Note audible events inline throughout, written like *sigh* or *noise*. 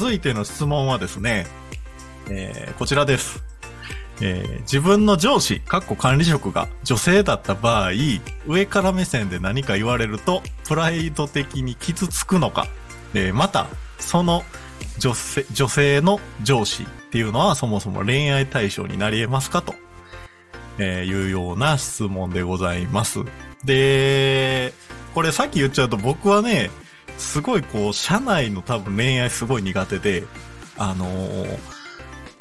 続いての質問はですね、えー、こちらです。えー自分の上司、かっこ管理職が女性だった場合、上から目線で何か言われると、プライド的に傷つくのか、えーまた、その女性、女性の上司っていうのはそもそも恋愛対象になり得ますかと、えーいうような質問でございます。で、これさっき言っちゃうと僕はね、すごいこう、社内の多分恋愛すごい苦手で、あのー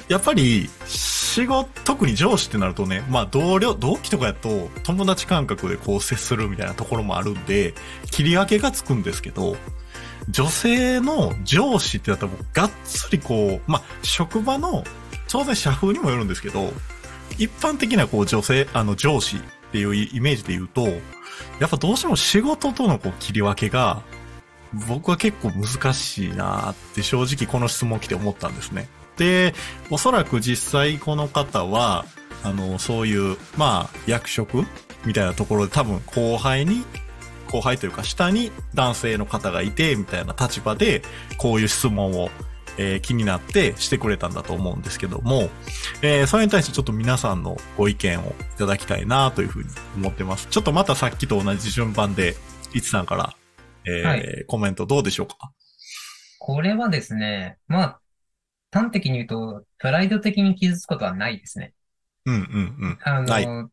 やっぱり、仕事、特に上司ってなるとね、まあ同僚、同期とかやと友達感覚でこう接するみたいなところもあるんで、切り分けがつくんですけど、女性の上司ってなったらもうがっつりこう、まあ職場の、当然社風にもよるんですけど、一般的なこう女性、あの上司っていうイメージで言うと、やっぱどうしても仕事とのこう切り分けが、僕は結構難しいなって正直この質問来て思ったんですね。で、おそらく実際この方は、あの、そういう、まあ、役職みたいなところで多分後輩に、後輩というか下に男性の方がいて、みたいな立場で、こういう質問を、えー気になってしてくれたんだと思うんですけども、えーそれに対してちょっと皆さんのご意見をいただきたいなというふうに思ってます。ちょっとまたさっきと同じ順番で、いつさんから、えーはいコメントどうでしょうか？これはですね、まあ、端的に言うと、プライド的に傷つくことはないですね。うんうんうん。あはいの、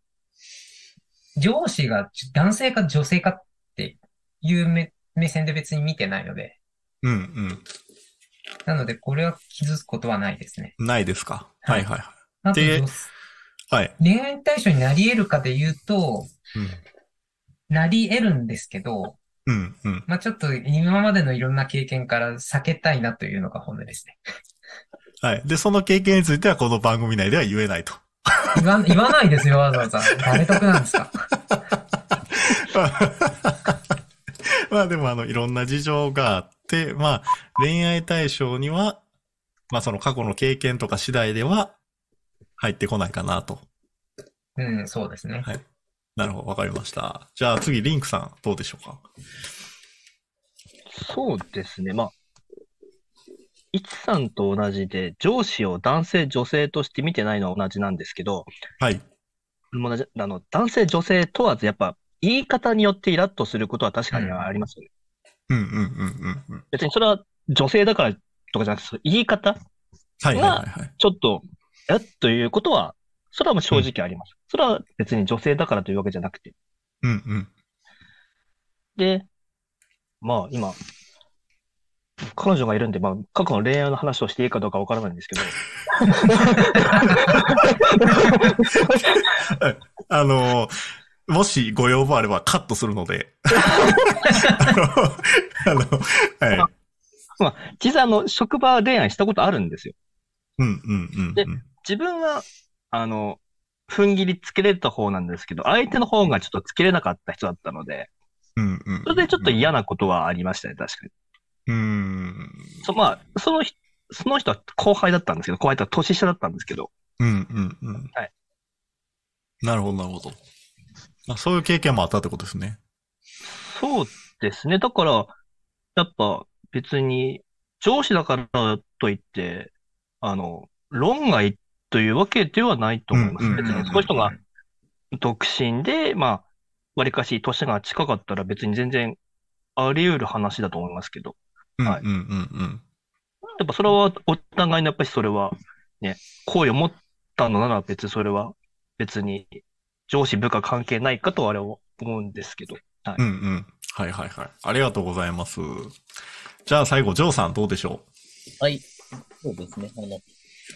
上司が男性か女性かっていう目目線で別に見てないので、うんうん。なのでこれは傷つくことはないですね。ないですか？ははいいはいあと、で女はい。恋愛対象になり得るかで言うと、なり得るんですけど、うん。うんうん。まあちょっと今までのいろんな経験から避けたいなというのが本音ですね。はい。で、その経験についてはこの番組内では言えないと。言わ言わないですよ、わざわざ。誰得なんですか？*laughs* まあでもあの、いろんな事情があって、まあ、恋愛対象には、まあその過去の経験とか次第では入ってこないかなと。うん、そうですね。はい。なるほど、わかりました。じゃあ次、リンクさん、どうでしょうか？そうですね。まあ、いちさんと同じで、上司を男性、女性として見てないのは同じなんですけど、はい。同じ、あの、男性、女性問わず、やっぱ、言い方によってイラッとすることは確かにありますよね。うんうんうんうんうん。別にそれは女性だからとかじゃなくて、言い方、はいはいはいはい。ちょっと、えっということは、それはもう正直あります。それは別に女性だからというわけじゃなくて。うんうん。で、まあ今、彼女がいるんで、まあ過去の恋愛の話をしていいかどうかわからないんですけど、*laughs* あの、もしご要望あればカットするので。*laughs* あの、あの、はい。まあ実際あの、職場恋愛したことあるんですよ。うんうんうんでうん。自分は、あの、踏ん切りつけれた方なんですけど、相手の方がちょっとつけれなかった人だったので、うんうん。それでちょっと嫌なことはありましたね、確かに。うーん。そまあ、その人、その人は後輩だったんですけど、後輩とは年下だったんですけど、うんうんうん。はい。なるほど、なるほど。あそういう経験もあったってことですね。そうですね。だから、やっぱ別に上司だからといって、あの、論外というわけではないと思います。別にその人が独身で、まあ、わりかし年が近かったら別に全然あり得る話だと思いますけど、はいうんうんうんやっぱそれはお互いのやっぱりそれはね、好意を持ったのなら別にそれは別に上司部下関係ないかとはあれは思うんですけど。はいうん。うんうん。はいはいはい。ありがとうございます。じゃあ最後、ジョーさんどうでしょはい。そうですね。あの、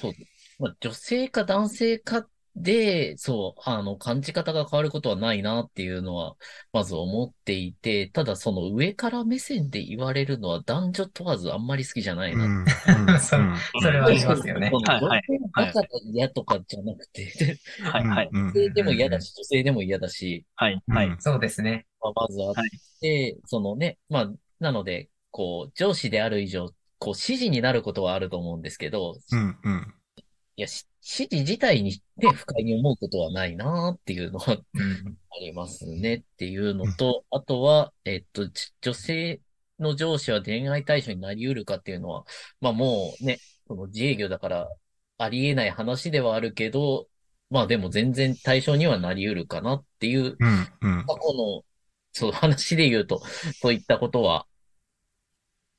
そう。まあ、女性か男性かで、そう、あの、感じ方が変わることはないなっていうのは、まず思っていて、ただその上から目線で言われるのは男女問わずあんまり好きじゃないうな。ん。うん *laughs* そうそれはありますよねはいはい女性だから嫌とかじゃなくて、はい、はい、うん女性でも嫌だし、女性でも嫌だし、はい、うんはい。そうですね。まあ、まずあって、そのね、まあ、なので、こう、上司である以上、こう、指示になることはあると思うんですけど、うんうん。いや、し指示自体にで不快に思うことはないなっていうのはうん。*laughs* ありますねっていうのと、あとは、えっと、じ女性の上司は恋愛対象になり得るかっていうのは、まあもうね、その自営業だからありえない話ではあるけど、まあでも全然対象にはなり得るかなっていう、うん、うん。過去の、そう、話で言うと、そういったことは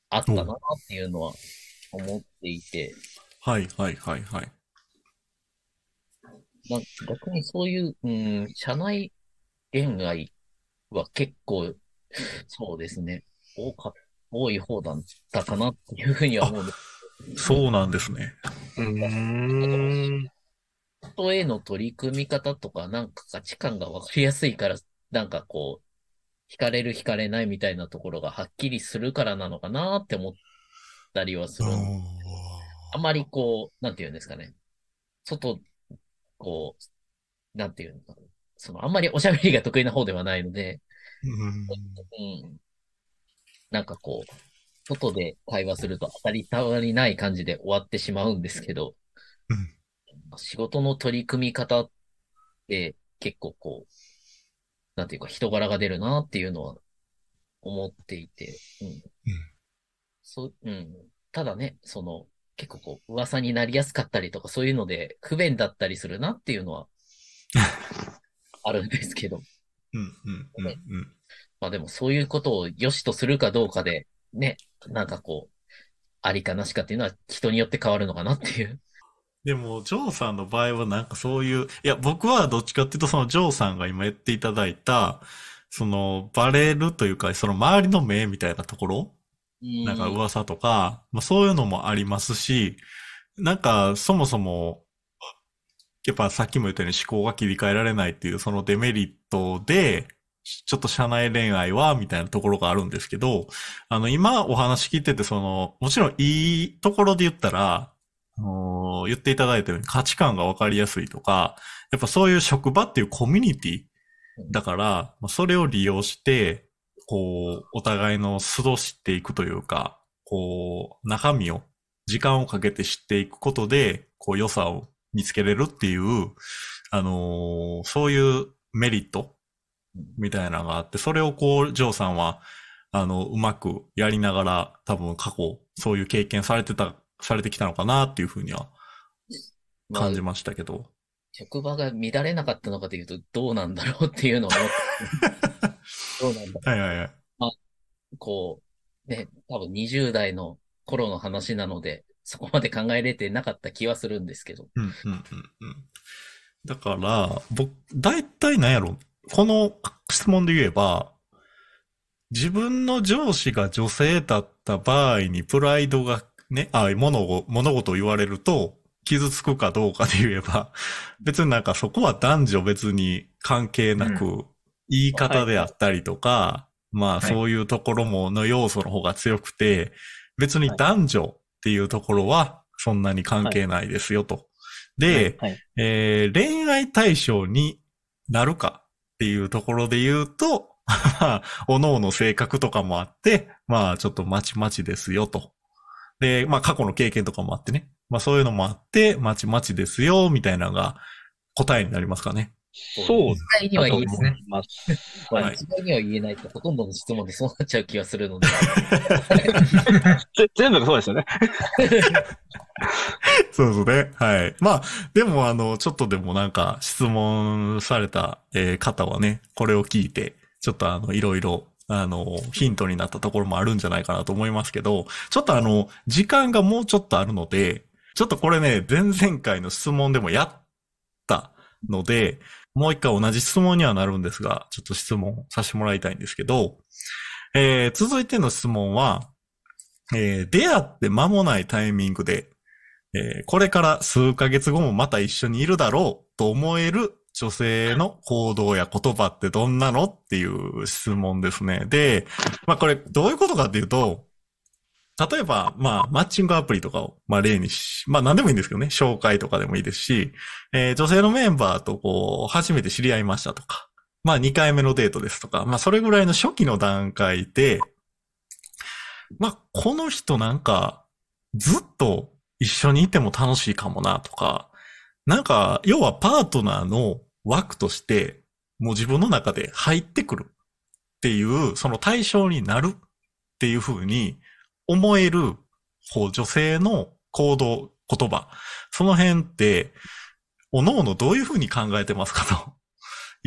あったなっていうのは思っていて、はい、はい、はい、はい。まあ、逆にそういう、うん、社内恋愛は結構、そうですね、多か、多い方だったかなっていうふうには思うんです。そうなんですね。うーん。人への取り組み方とか、なんか価値観が分かりやすいから、なんかこう、惹かれる惹かれないみたいなところがはっきりするからなのかなって思ったりはする。あまりこう、なんていうんですかね。外、こう、なんていうのかな。その、あんまりおしゃべりが得意な方ではないので、うんうん。なんかこう、外で会話すると当たり障りない感じで終わってしまうんですけど、うん仕事の取り組み方って結構こう、なんていうか人柄が出るなっていうのは思っていて、うん。そう、うん。ただね、その、結構こう、噂になりやすかったりとかそういうので不便だったりするなっていうのは、*laughs* あるんですけど。うん、うん、うん、うん。まあでもそういうことを良しとするかどうかで、ね、なんかこう、ありかなしかっていうのは人によって変わるのかなっていう。でも、ジョーさんの場合はなんかそういう、いや、僕はどっちかっていうと、そのジョーさんが今言っていただいた、その、バレるというか、その周りの目みたいなところ、なんか噂とか、まあそういうのもありますし、なんかそもそも、やっぱさっきも言ったように思考が切り替えられないっていうそのデメリットで、ちょっと社内恋愛は、みたいなところがあるんですけど、あの、今お話聞いてて、その、もちろんいいところで言ったら、あの言っていただいたように価値観がわかりやすいとか、やっぱそういう職場っていうコミュニティだから、それを利用して、こう、お互いの素を知っていくというか、こう、中身を、時間をかけて知っていくことで、こう、良さを見つけれるっていう、あのーそういうメリットみたいなのがあって、それをこう、ジョーさんは、あの、うまくやりながら、多分過去、そういう経験されてた、されてきたのかなっていうふうにはまあ感じましたけど。職場が乱れなかったのかというとどうなんだろうっていうのを思って、どうなんだはいはいはい。こう、ね、多分20代の頃の話なので、そこまで考えれてなかった気はするんですけど。うん、うん、うん、うん。だから、僕、大体なんやろ、この質問で言えば、自分の上司が女性だった場合にプライドがね、あ、物を、物事を言われると、傷つくかどうかで言えば、別になんかそこは男女別に関係なく、言い方であったりとか、まあはいそういうところもの要素の方が強くて、別に男女っていうところはそんなに関係ないですよと。で、はい。えー恋愛対象になるかっていうところで言うと、まあ、おのおの性格とかもあって、まあ、ちょっとまちまちですよと。で、まあ、過去の経験とかもあってね。まあ、そういうのもあって、まちまちですよ、みたいなのが答えになりますかね。そう実際には言えだと思います。まあはい一概には言えないと、ほとんどの質問でそうなっちゃう気がするので。*laughs* ぜ全部がそうですよね。*laughs* そうですね。はい。まあ、でも、あの、ちょっとでもなんか質問された、えー方はね、これを聞いて、ちょっとあの、いろいろ、あの、ヒントになったところもあるんじゃないかなと思いますけど、ちょっとあの、時間がもうちょっとあるので、ちょっとこれね、前々回の質問でもやったので、もう一回同じ質問にはなるんですが、ちょっと質問させてもらいたいんですけど、えー続いての質問は、えー出会って間もないタイミングで、えーこれから数ヶ月後もまた一緒にいるだろうと思える女性の行動や言葉ってどんなのっていう質問ですね。で、まあこれどういうことかっていうと、例えば、まあ、マッチングアプリとかを、まあ例にし、まあ何でもいいんですけどね、紹介とかでもいいですし、えー女性のメンバーとこう、初めて知り合いましたとか、まあ2回目のデートですとか、まあそれぐらいの初期の段階で、まあこの人なんか、ずっと一緒にいても楽しいかもなとか、なんか、要はパートナーの枠として、もう自分の中で入ってくるっていう、その対象になるっていう風に思える、こう、女性の行動、言葉。その辺って、おのおのどういう風に考えてますかと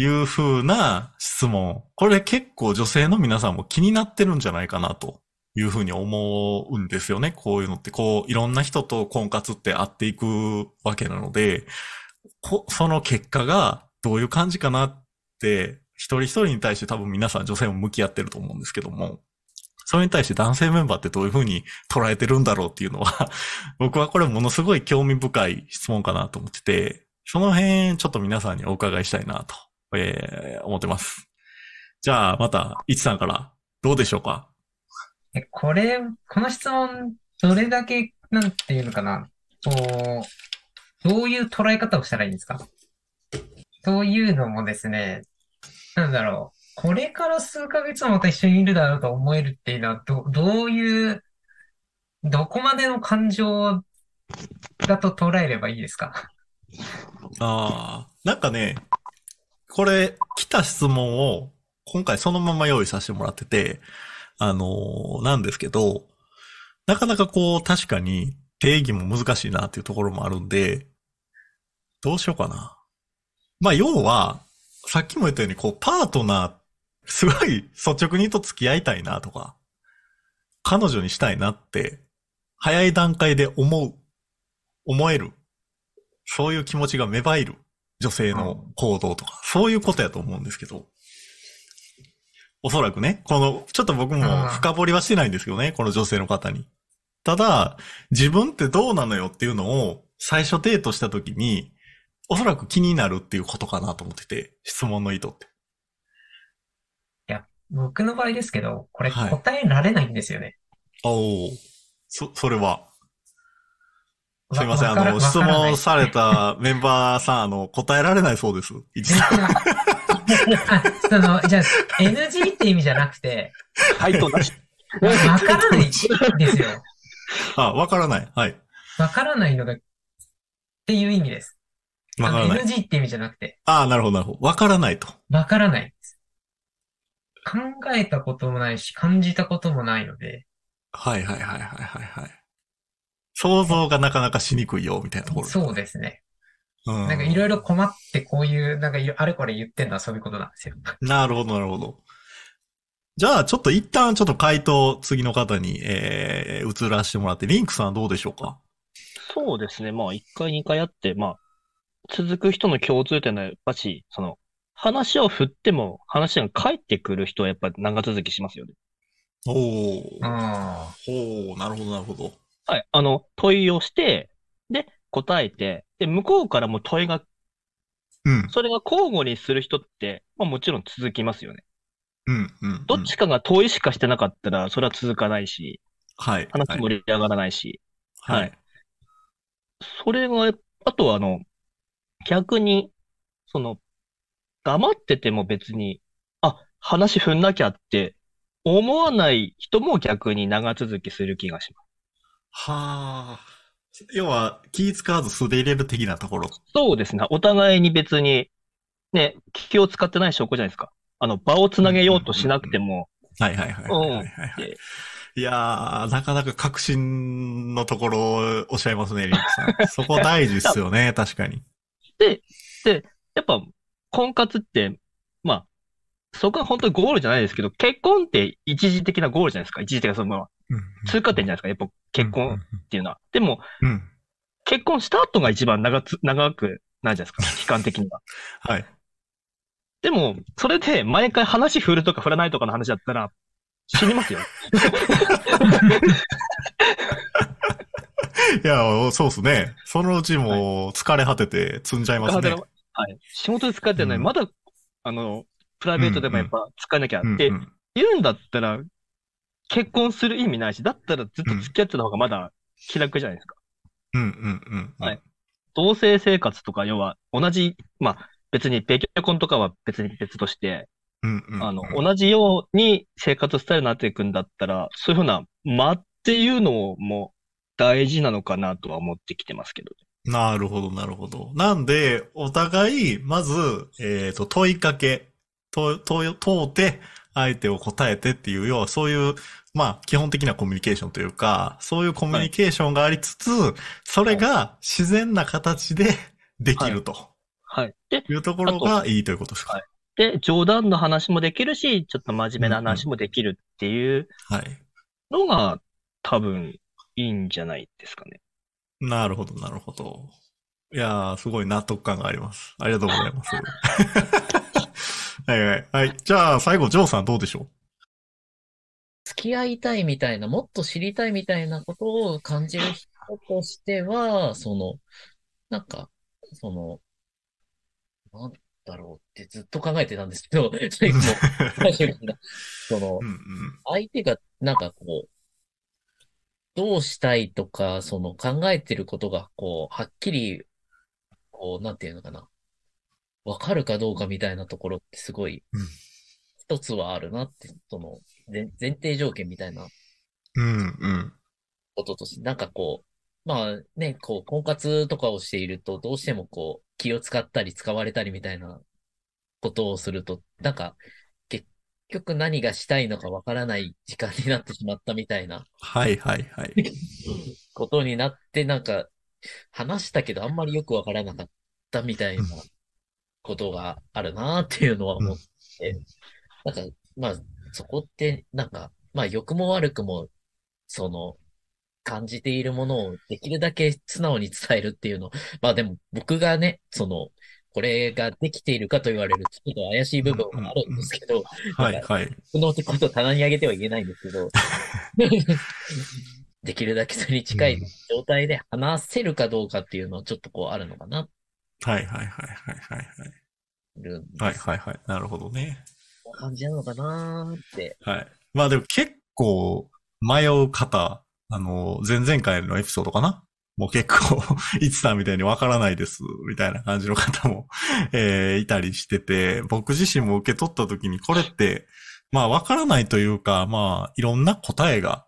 いう風な質問。これ結構女性の皆さんも気になってるんじゃないかなという風に思うんですよね。こういうのって、こう、いろんな人と婚活って会っていくわけなので、その結果がどういう感じかなって、一人一人に対して多分皆さん女性も向き合ってると思うんですけども、それに対して男性メンバーってどういうふうに捉えてるんだろうっていうのは、*laughs* 僕はこれものすごい興味深い質問かなと思ってて、その辺ちょっと皆さんにお伺いしたいなと、えー思ってます。じゃあまた、いちさんからどうでしょうか、これ、この質問、どれだけ、なんていうのかな、こう、どういう捉え方をしたらいいんですか？というのもですね、なんだろう、これから数ヶ月もまた一緒にいるだろうと思えるっていうのは、ど、どういう、どこまでの感情だと捉えればいいですか？ああ、なんかね、これ、来た質問を、今回そのまま用意させてもらってて、あのーなんですけど、なかなかこう、確かに定義も難しいなっていうところもあるんで、どうしようかな。まあ、要は、さっきも言ったように、こう、パートナー、すごい率直にと付き合いたいなとか、彼女にしたいなって、早い段階で思う、思える。そういう気持ちが芽生える女性の行動とか、そういうことやと思うんですけど。おそらくね、この、ちょっと僕も深掘りはしてないんですけどね、この女性の方に。ただ、自分ってどうなのよっていうのを最初デートした時に、おそらく気になるっていうことかなと思ってて、質問の意図って。僕の場合ですけど、これはい答えられないんですよね。おお。そ、それは。わすいません、あの、わからわ質からない問されたメンバーさん、あの、答えられないそうです。一全さん。然 *laughs* あその、じゃあ、NG って意味じゃなくて、回答なし。わわからないですよ。*laughs* あ、わからない。はい。わからないのが、っていう意味です。わからない。NG って意味じゃなくて、ああ、なるほど、なるほど。わからないと。わからないです。考えたこともないし、感じたこともないので、はいはいはいはいはいはい。想像がなかなかしにくいよ、みたいなところ。そうですね。うん。なんかいろいろ困ってこういう、なんかあれこれ言ってんのはそういうことなんですよ。*laughs* なるほど、なるほど。じゃあ、ちょっと一旦ちょっと回答、次の方に、えー、移らせてもらって、リンクさんはどうでしょうか？そうですね。まあ、一回、二回あって、まあ、続く人の共通点はやっぱし、その、話を振っても話が返ってくる人はやっぱ長続きしますよね。おー。あおー、なるほど、なるほど。はい。あの、問いをして、で、答えて、で、向こうからも問いが、うん、それが交互にする人って、まあもちろん続きますよね。うん、うん。どっちかが問いしかしてなかったら、それは続かないし、はい。話はい。盛り上がらないし、はい。はいそれが、あとはあの、逆に、その、黙ってても別に、あ、話振んなきゃって思わない人も逆に長続きする気がします。はあ。要は、気使わず素で入れる的なところ。そうですね。お互いに別に、ね、気を使ってない証拠じゃないですか。あの、場をつなげようとしなくても、はいはいはいはいはいやー、なかなか革新のところをおっしゃいますね、リンクさん。そこ大事っすよね、確かに。で、で、やっぱ、婚活って、まあ、そこは本当にゴールじゃないですけど、結婚って一時的なゴールじゃないですか。一時的なその、通過点じゃないですか。やっぱ結婚っていうのは。でも、うん。うん。結婚した後が一番長つ、長くなるじゃないですか。期間的には。*laughs* はい。でも、それで毎回話振るとか振らないとかの話だったら、死にますよ。*laughs* いや、そうっすね。そのうちもう疲れ果てて積んじゃいますね。はい。仕事で疲れてるのに、うんまだ、あの、プライベートでもやっぱ使えなきゃって言うんだったら、結婚する意味ないし、だったらずっと付き合ってた方がまだ気楽じゃないですか。うんうんうん。はい。同棲生活とか、要は同じ、まあ別に別居婚とかは別に別として、うんうんうん。あの、同じように生活スタイルになっていくんだったら、そういうふうな間っていうのも大事なのかなとは思ってきてますけど。なるほど、なるほど。なんで、お互い、まず、えっ、と、問いかけ、と、と、問うて、相手を答えてっていう、要はそういうまあ、基本的なコミュニケーションというか、そういうコミュニケーションがありつつ、それが自然な形でできるとはい。で、いうところがいいということですか？はいで、冗談の話もできるし、ちょっと真面目な話もできるっていうはい。のが多分いいんじゃないですかね。なるほど、なるほど。いやー、すごい納得感があります。ありがとうございます。はいはい。はい。じゃあ、最後、ジョーさんどうでしょ付き合いたいみたいな、もっと知りたいみたいなことを感じる人としては、その、なんか、その、なんだろうってずっと考えてたんですけど、最後そのう、うんうん。相手がなんかこう、どうしたいとか、その考えてることが、こう、はっきり、こう、なんていうのかな。わかるかどうかみたいなところってすごいうん、一つはあるなって、その、前前提条件みたいなうんうん。こととして、なんかこう、まあね、こう、婚活とかをしていると、どうしてもこう、気を使ったり使われたりみたいなことをすると、なんか、結局何がしたいのかわからない時間になってしまったみたいなはいはいはい。*laughs* ことになって、なんか、話したけどあんまりよくわからなかったみたいなことがあるなっていうのは思って、なんか、まあ、そこって、なんか、まあ、良くも悪くも、その、感じているものをできるだけ素直に伝えるっていうの。まあでも、僕がね、その、これができているかと言われる、ちょっと怪しい部分はあるんですけど、はいはい。僕のことを棚に上げては言えないんですけど、*laughs* できるだけそれに近い状態で話せるかどうかっていうのはちょっとこうあるのかな、はいはいはいはいはいはい。はいはいはい。なるほどね。感じなのかなーって。はい。まあでも結構迷う方、あの、前々回のエピソードかなもう結構、*laughs* いつさんみたいにわからないです、みたいな感じの方も、*laughs* えーいたりしてて、僕自身も受け取った時にこれって、まあわからないというか、まあいろんな答えが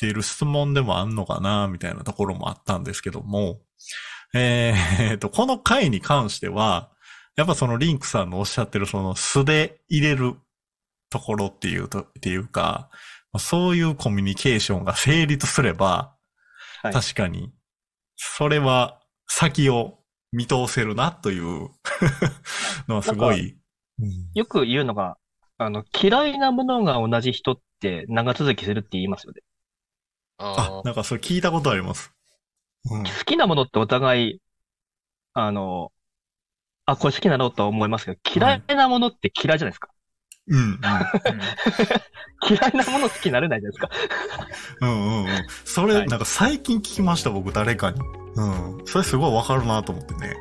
出る質問でもあんのかな、みたいなところもあったんですけども、えー、と、この回に関しては、やっぱそのリンクさんのおっしゃってるその素で入れるところっていうと、っていうか、まあそういうコミュニケーションが成立すれば、はい。確かに、それは先を見通せるなという *laughs* のはすごい。うんよく言うのが、あの、嫌いなものが同じ人って長続きするって言いますよね。ああ、なんかそれ聞いたことあります。うん好きなものってお互い、あの、あ、これ好きだろうとは思いますけど、嫌いなものって嫌いじゃないですか。うん、うん嫌いなもの好きになれないじゃないですか。うん、うん、うん。それ、はいなんか最近聞きました、僕、誰かに。うん。それすごいわかるなと思ってね。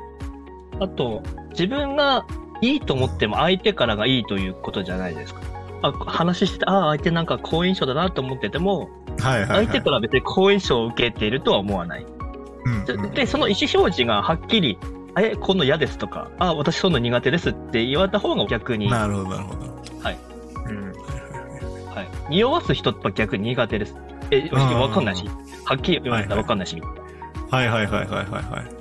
あと、自分がいいと思っても相手からがいいということじゃないですか。あ、話してて、ああ、相手なんか好印象だなと思ってても、はいはい、はい。相手から別に好印象を受けているとは思わない。うんうんで、その意思表示がはっきり、え、この嫌ですとか、あ、私そういうの苦手ですって言われた方が逆に、はなるほど、なるほど。うんはいはいはいい。匂わす人は逆に苦手です。え、わかんないし、はっきり言われたらわかんないし、はいはいはいはいはいはい。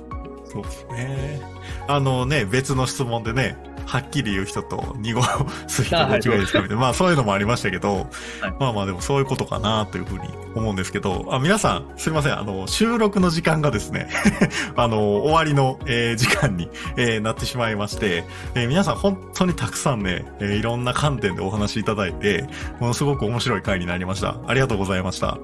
そうですね。あのね、別の質問でね、はっきり言う人と濁す人どっちがいいですかみたいな。まあそういうのもありましたけど、まあまあでもそういうことかなというふうに思うんですけど、あ皆さん、すいません。あの、収録の時間がですね、*laughs* あの、終わりの、えー時間に、えーなってしまいまして、えー皆さん本当にたくさんね、えーいろんな観点でお話しいただいて、ものすごく面白い回になりました。ありがとうございました。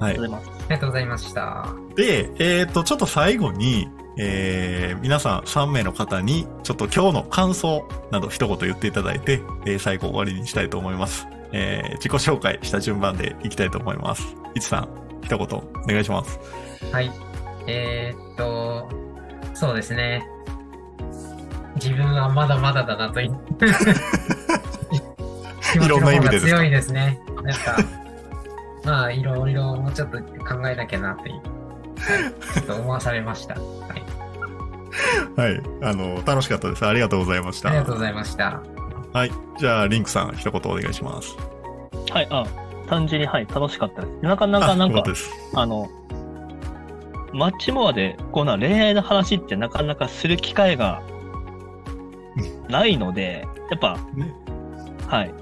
はいありがとうございました。で、えっ、と、ちょっと最後に、えー皆さん3名の方に、ちょっと今日の感想など一言言っていただいて、えー最後終わりにしたいと思います。えー自己紹介した順番でいきたいと思います。いちさん、一言お願いします。はい。えーっと、そうですね。自分はまだまだだなといろんな意味で強いですね。*laughs* なんか、まあ、いろいろもうちょっと考えなきゃなっていう、はい、ちょっと思わされました。はい。はい。あの、楽しかったです。ありがとうございました。ありがとうございました。はい。じゃあ、リンクさん、一言お願いします。はい、あ、単純に、はい、楽しかったです。なかなか、なんか。あの、マッチモアで、こうな恋愛の話ってなかなかする機会がないので、やっぱ、ねはい。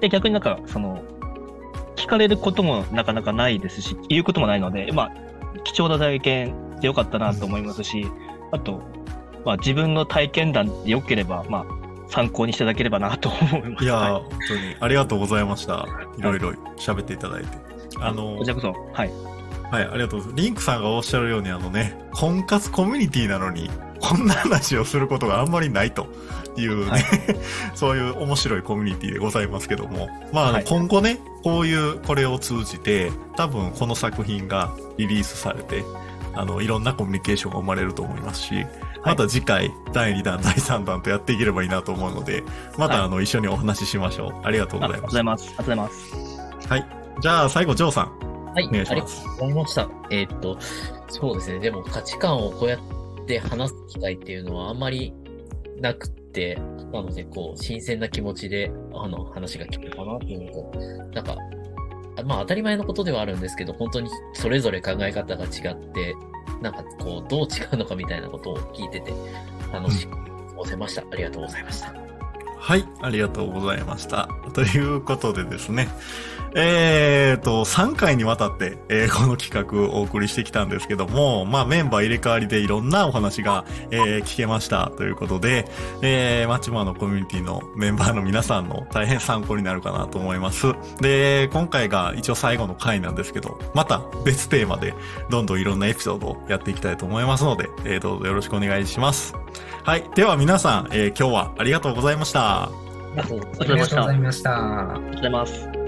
で、逆になんか、その、聞かれることもなかなかないですし、言うこともないので、まあ、貴重な体験でよかったなと思いますし、あと、まあ自分の体験談で良ければ、まあ、参考にしていただければなと思います。いやー、は本当にありがとうございました。いろいろ喋っていただいて。あのこちらこそ、はい。はい、ありがとうございます。リンクさんがおっしゃるように、あのね、婚活コミュニティなのに、こんな話をすることがあんまりないというね、はい *laughs* そういう面白いコミュニティでございますけども、まあ、はい今後ね、こういう、これを通じて、多分この作品がリリースされて、あの、いろんなコミュニケーションが生まれると思いますし、また次回、第2弾、第3弾とやっていければいいなと思うので、また、はいあの、一緒にお話ししましょう。ありがとうあございますりがとうござ。います。ありがとうございます。はい。じゃあ、最後、ジョーさん。はい、お願いしありがとますうございました。えーっと、そうですね。でも価値観をこうやって話す機会っていうのはあんまりなくって、なので、こう、新鮮な気持ちで、あの、話が聞けたなっていうのと、なんか、あまあ当たり前のことではあるんですけど、本当にそれぞれ考え方が違って、なんかこう、どう違うのかみたいなことを聞いてて、楽しく過ごせました。ありがとうございました。はい、ありがとうございました。ということでですね、えーと、3回にわたって、えーこの企画をお送りしてきたんですけども、まあメンバー入れ替わりでいろんなお話が、えー聞けましたということで、えー、マッチマンのコミュニティのメンバーの皆さんの大変参考になるかなと思います。で、今回が一応最後の回なんですけど、また別テーマでどんどんいろんなエピソードをやっていきたいと思いますので、えーどうぞよろしくお願いします。はい。では皆さん、えー今日はありがとうございました。ありがとうございましたありがとうございました。ありがとうございました。ありがとうございます。